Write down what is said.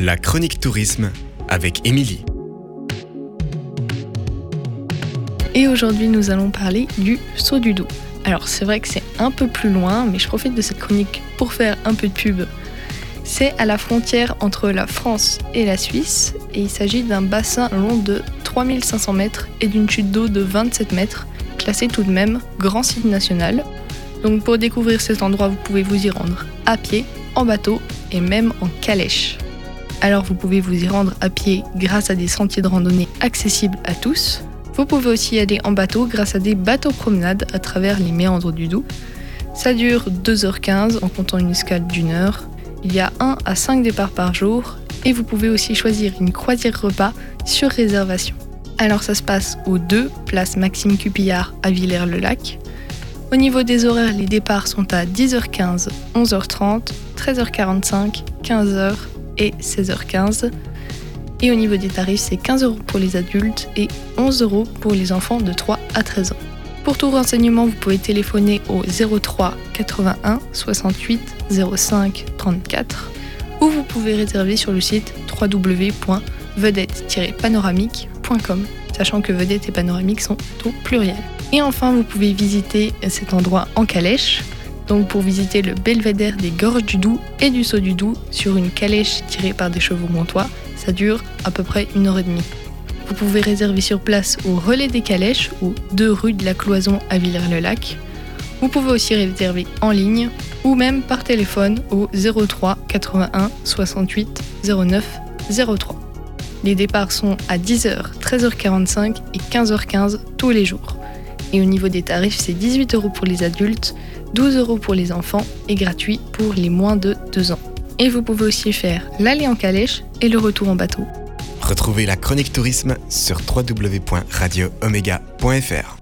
La chronique tourisme avec Émilie. Et aujourd'hui, nous allons parler du saut du Doubs. Alors, c'est vrai que c'est un peu plus loin, mais je profite de cette chronique pour faire un peu de pub. C'est à la frontière entre la France et la Suisse, et il s'agit d'un bassin long de 3500 mètres et d'une chute d'eau de 27 mètres, classé tout de même grand site national. Donc, pour découvrir cet endroit, vous pouvez vous y rendre à pied, en bateau et même en calèche. Alors vous pouvez vous y rendre à pied grâce à des sentiers de randonnée accessibles à tous. Vous pouvez aussi y aller en bateau grâce à des bateaux promenades à travers les méandres du Doubs. Ça dure 2h15 en comptant une escale d'une heure. Il y a 1 à 5 départs par jour et vous pouvez aussi choisir une croisière repas sur réservation. Alors ça se passe aux 2 place Maxime Cupillard à Villers-le-Lac. Au niveau des horaires, les départs sont à 10h15, 11h30, 13h45, 15h et 16h15. Et au niveau des tarifs, c'est 15 euros pour les adultes et 11 euros pour les enfants de 3 à 13 ans. Pour tout renseignement, vous pouvez téléphoner au 03 81 68 05 34 ou vous pouvez réserver sur le site www.vedette-panoramique.com, sachant que vedette et panoramique sont au pluriel. Et enfin, vous pouvez visiter cet endroit en calèche, donc pour visiter le belvédère des gorges du Doubs et du saut du Doubs sur une calèche tirée par des chevaux montois. Ça dure à peu près une heure et demie. Vous pouvez réserver sur place au relais des calèches ou 2 rue de la Cloison à Villers-le-Lac. Vous pouvez aussi réserver en ligne ou même par téléphone au 03 81 68 09 03. Les départs sont à 10h, 13h45 et 15h15 tous les jours. Et au niveau des tarifs, c'est 18 euros pour les adultes, 12 euros pour les enfants et gratuit pour les moins de 2 ans. Et vous pouvez aussi faire l'aller en calèche et le retour en bateau. Retrouvez la chronique tourisme sur www.radioomega.fr.